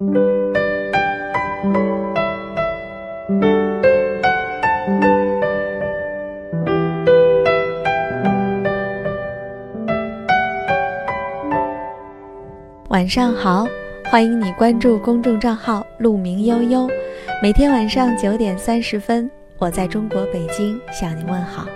晚上好，欢迎你关注公众账号“鹿鸣悠悠”。每天晚上九点三十分，我在中国北京向你问好。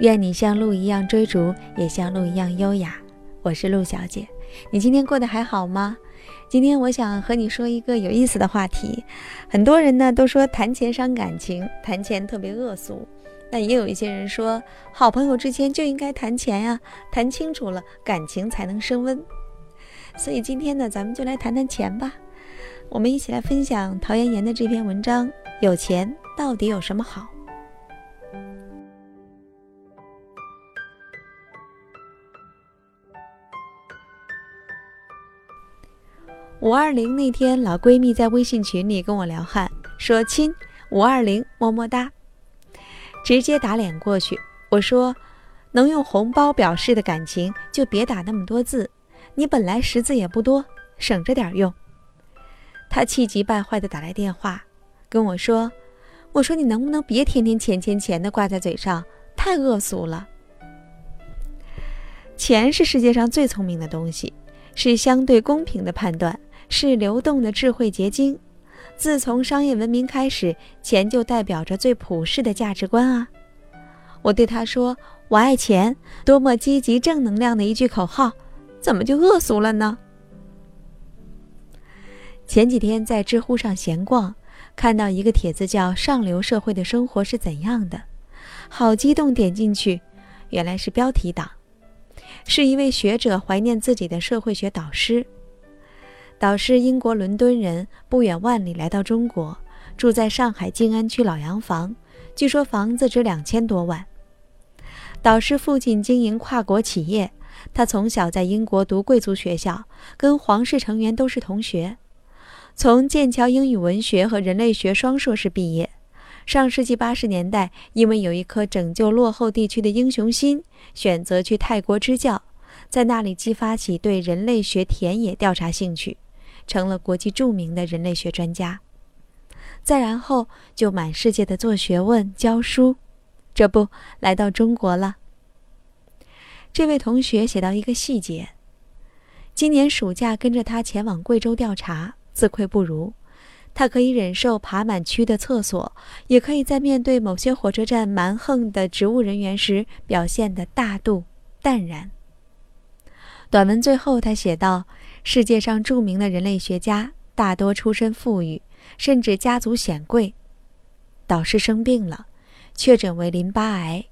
愿你像鹿一样追逐，也像鹿一样优雅。我是鹿小姐，你今天过得还好吗？今天我想和你说一个有意思的话题。很多人呢都说谈钱伤感情，谈钱特别恶俗。那也有一些人说，好朋友之间就应该谈钱呀，谈清楚了，感情才能升温。所以今天呢，咱们就来谈谈钱吧。我们一起来分享陶妍妍的这篇文章：有钱到底有什么好？五二零那天，老闺蜜在微信群里跟我聊汉，说：“亲，五二零，么么哒。”直接打脸过去。我说：“能用红包表示的感情，就别打那么多字。你本来识字也不多，省着点用。”她气急败坏地打来电话，跟我说：“我说你能不能别天天钱钱钱的挂在嘴上，太恶俗了。钱是世界上最聪明的东西，是相对公平的判断，是流动的智慧结晶。自从商业文明开始，钱就代表着最普世的价值观啊！”我对他说：“我爱钱，多么积极正能量的一句口号，怎么就恶俗了呢？”前几天在知乎上闲逛，看到一个帖子，叫“上流社会的生活是怎样的”，好激动，点进去，原来是标题党，是一位学者怀念自己的社会学导师。导师英国伦敦人，不远万里来到中国，住在上海静安区老洋房，据说房子值两千多万。导师父亲经营跨国企业，他从小在英国读贵族学校，跟皇室成员都是同学。从剑桥英语文学和人类学双硕士毕业，上世纪八十年代，因为有一颗拯救落后地区的英雄心，选择去泰国支教，在那里激发起对人类学田野调查兴趣，成了国际著名的人类学专家。再然后就满世界的做学问、教书，这不来到中国了。这位同学写到一个细节：今年暑假跟着他前往贵州调查。自愧不如，他可以忍受爬满蛆的厕所，也可以在面对某些火车站蛮横的植物人员时表现得大度淡然。短文最后，他写道：“世界上著名的人类学家大多出身富裕，甚至家族显贵。导师生病了，确诊为淋巴癌，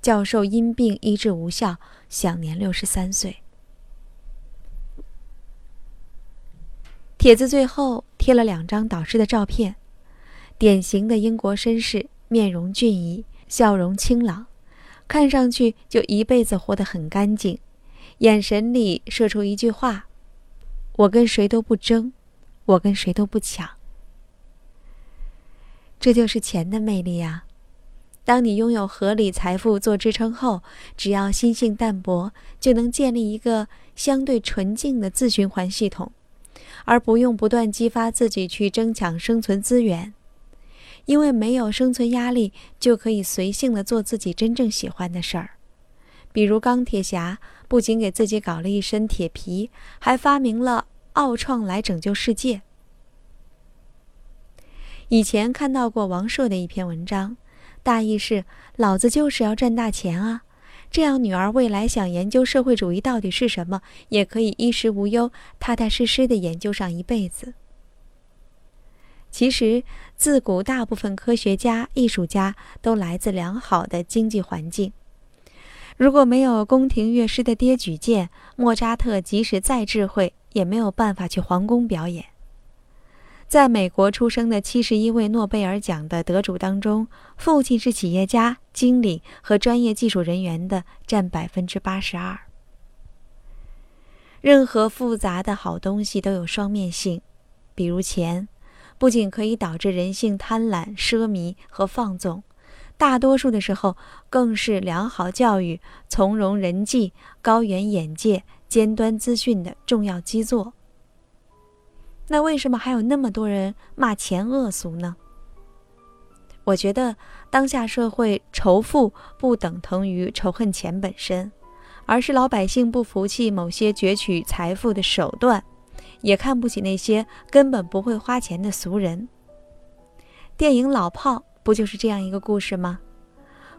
教授因病医治无效，享年六十三岁。”帖子最后贴了两张导师的照片，典型的英国绅士，面容俊逸，笑容清朗，看上去就一辈子活得很干净，眼神里射出一句话：“我跟谁都不争，我跟谁都不抢。”这就是钱的魅力呀！当你拥有合理财富做支撑后，只要心性淡泊，就能建立一个相对纯净的自循环系统。而不用不断激发自己去争抢生存资源，因为没有生存压力，就可以随性的做自己真正喜欢的事儿。比如钢铁侠，不仅给自己搞了一身铁皮，还发明了奥创来拯救世界。以前看到过王朔的一篇文章，大意是：老子就是要赚大钱啊！这样，女儿未来想研究社会主义到底是什么，也可以衣食无忧、踏踏实实的研究上一辈子。其实，自古大部分科学家、艺术家都来自良好的经济环境。如果没有宫廷乐师的爹举荐，莫扎特即使再智慧，也没有办法去皇宫表演。在美国出生的七十一位诺贝尔奖的得主当中，父亲是企业家、经理和专业技术人员的占百分之八十二。任何复杂的好东西都有双面性，比如钱，不仅可以导致人性贪婪、奢靡和放纵，大多数的时候更是良好教育、从容人际、高远眼界、尖端资讯的重要基座。那为什么还有那么多人骂钱恶俗呢？我觉得当下社会仇富不等同于仇恨钱本身，而是老百姓不服气某些攫取财富的手段，也看不起那些根本不会花钱的俗人。电影《老炮》不就是这样一个故事吗？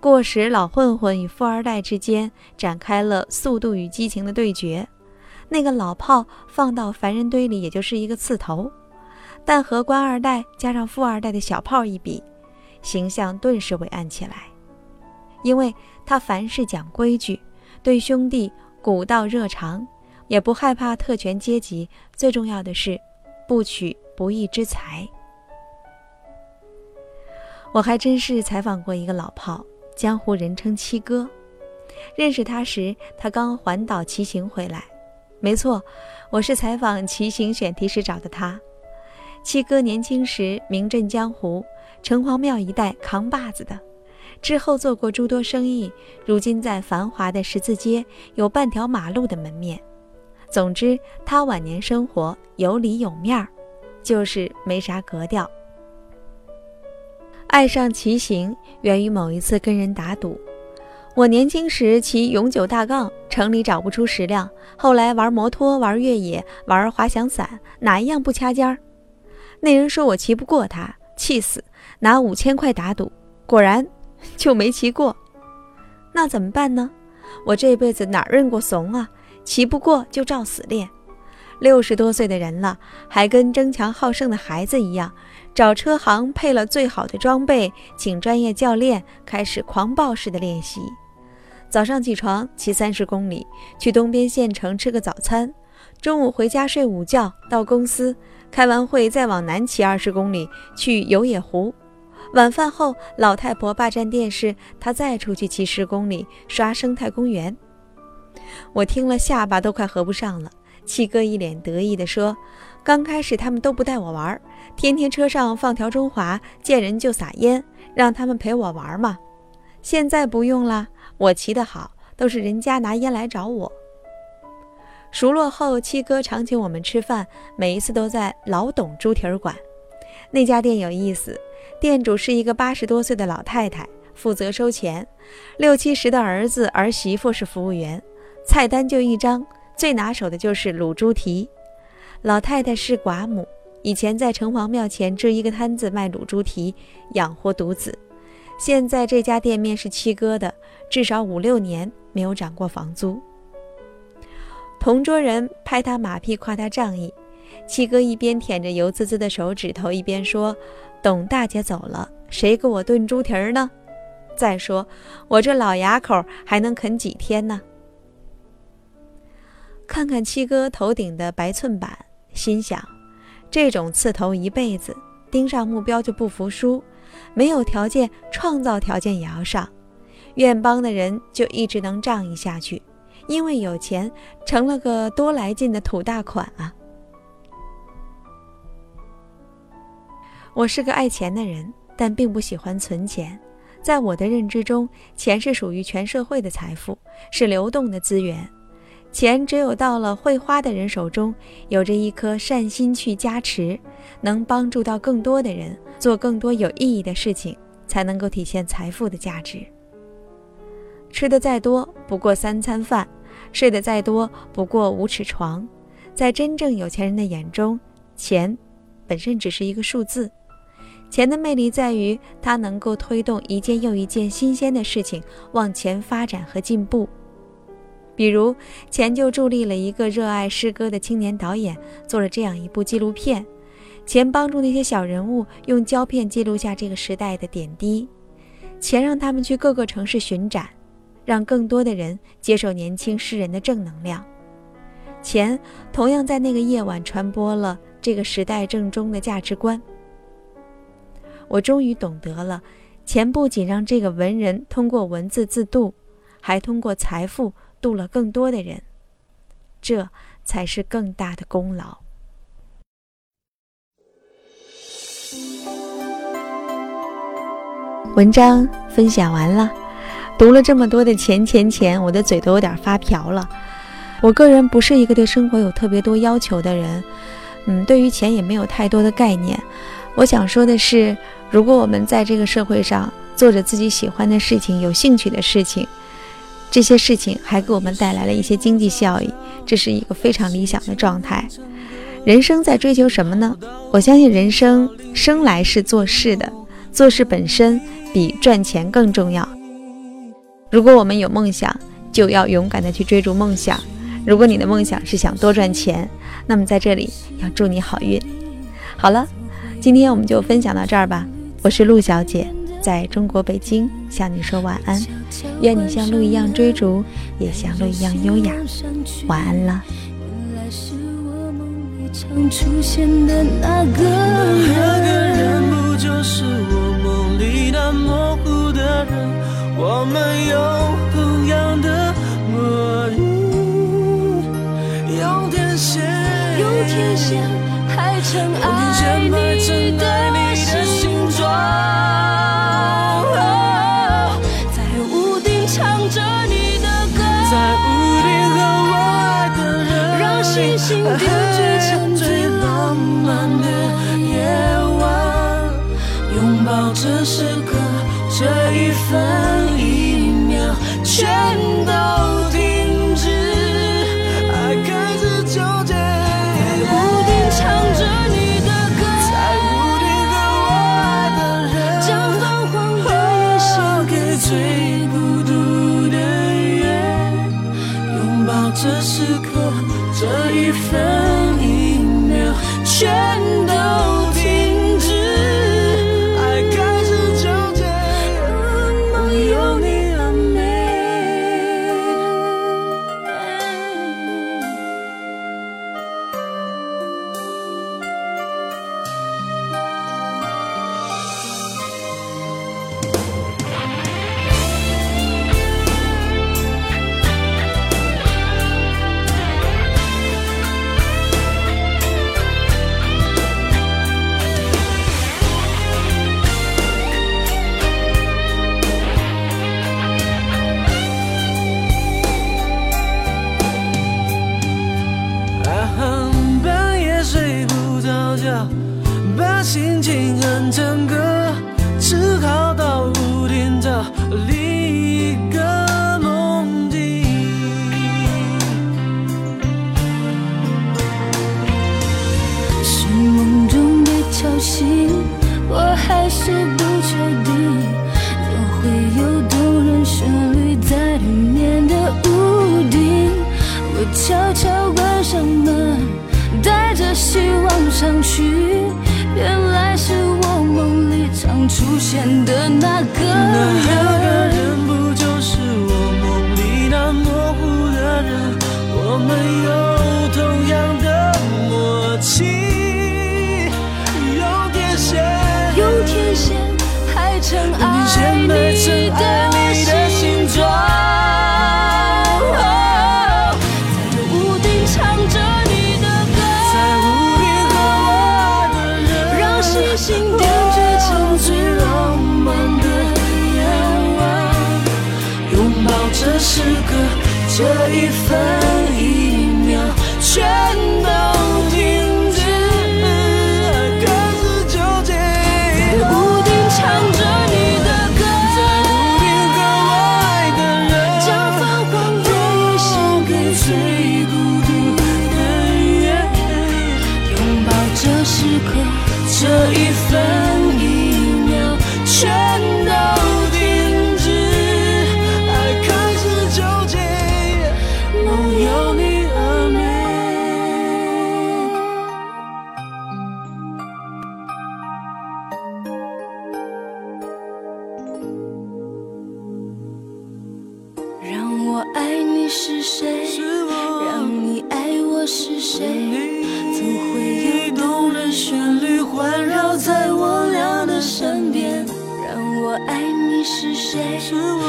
过时老混混与富二代之间展开了《速度与激情》的对决。那个老炮放到凡人堆里也就是一个刺头，但和官二代加上富二代的小炮一比，形象顿时伟岸起来。因为他凡事讲规矩，对兄弟古道热肠，也不害怕特权阶级。最重要的是，不取不义之财。我还真是采访过一个老炮，江湖人称七哥。认识他时，他刚环岛骑行回来。没错，我是采访骑行选题时找的他。七哥年轻时名震江湖，城隍庙一带扛把子的，之后做过诸多生意，如今在繁华的十字街有半条马路的门面。总之，他晚年生活有里有面儿，就是没啥格调。爱上骑行源于某一次跟人打赌。我年轻时骑永久大杠，城里找不出十辆。后来玩摩托、玩越野、玩滑翔伞，哪一样不掐尖儿？那人说我骑不过他，气死，拿五千块打赌，果然就没骑过。那怎么办呢？我这辈子哪认过怂啊？骑不过就照死练。六十多岁的人了，还跟争强好胜的孩子一样，找车行配了最好的装备，请专业教练，开始狂暴式的练习。早上起床骑三十公里去东边县城吃个早餐，中午回家睡午觉，到公司开完会再往南骑二十公里去游野湖。晚饭后老太婆霸占电视，他再出去骑十公里刷生态公园。我听了下巴都快合不上了。七哥一脸得意地说：“刚开始他们都不带我玩，天天车上放条中华，见人就撒烟，让他们陪我玩嘛。现在不用了。”我骑得好，都是人家拿烟来找我。熟络后，七哥常请我们吃饭，每一次都在老董猪蹄儿馆。那家店有意思，店主是一个八十多岁的老太太，负责收钱，六七十的儿子儿媳妇是服务员，菜单就一张，最拿手的就是卤猪蹄。老太太是寡母，以前在城隍庙前支一个摊子卖卤猪蹄，养活独子。现在这家店面是七哥的，至少五六年没有涨过房租。同桌人拍他马屁，夸他仗义。七哥一边舔着油滋滋的手指头，一边说：“董大姐走了，谁给我炖猪蹄儿呢？再说我这老牙口还能啃几天呢？”看看七哥头顶的白寸板，心想：这种刺头一辈子盯上目标就不服输。没有条件，创造条件也要上。愿帮的人就一直能仗义下去，因为有钱，成了个多来劲的土大款啊！我是个爱钱的人，但并不喜欢存钱。在我的认知中，钱是属于全社会的财富，是流动的资源。钱只有到了会花的人手中，有着一颗善心去加持，能帮助到更多的人。做更多有意义的事情，才能够体现财富的价值。吃的再多不过三餐饭，睡得再多不过五尺床。在真正有钱人的眼中，钱本身只是一个数字。钱的魅力在于它能够推动一件又一件新鲜的事情往前发展和进步。比如，钱就助力了一个热爱诗歌的青年导演，做了这样一部纪录片。钱帮助那些小人物用胶片记录下这个时代的点滴，钱让他们去各个城市巡展，让更多的人接受年轻诗人的正能量。钱同样在那个夜晚传播了这个时代正中的价值观。我终于懂得了，钱不仅让这个文人通过文字自渡，还通过财富渡了更多的人，这才是更大的功劳。文章分享完了，读了这么多的钱钱钱，我的嘴都有点发瓢了。我个人不是一个对生活有特别多要求的人，嗯，对于钱也没有太多的概念。我想说的是，如果我们在这个社会上做着自己喜欢的事情、有兴趣的事情，这些事情还给我们带来了一些经济效益，这是一个非常理想的状态。人生在追求什么呢？我相信人生生来是做事的，做事本身比赚钱更重要。如果我们有梦想，就要勇敢的去追逐梦想。如果你的梦想是想多赚钱，那么在这里要祝你好运。好了，今天我们就分享到这儿吧。我是陆小姐，在中国北京向你说晚安。愿你像鹿一样追逐，也像鹿一样优雅。晚安了。我？们有同样的魔力，用天线，用天线排成爱你的这时刻，这一分一秒，全都停止。爱开始纠结，在屋顶唱着你的歌，在屋顶和我爱的人，将泛黄的夜献给最孤独的人。拥抱这时刻，这一分出现的那个人，分一秒，全都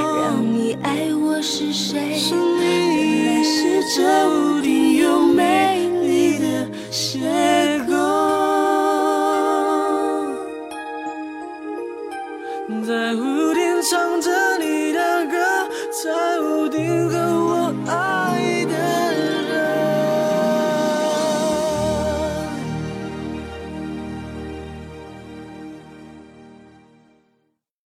让你爱我是谁？原来是这。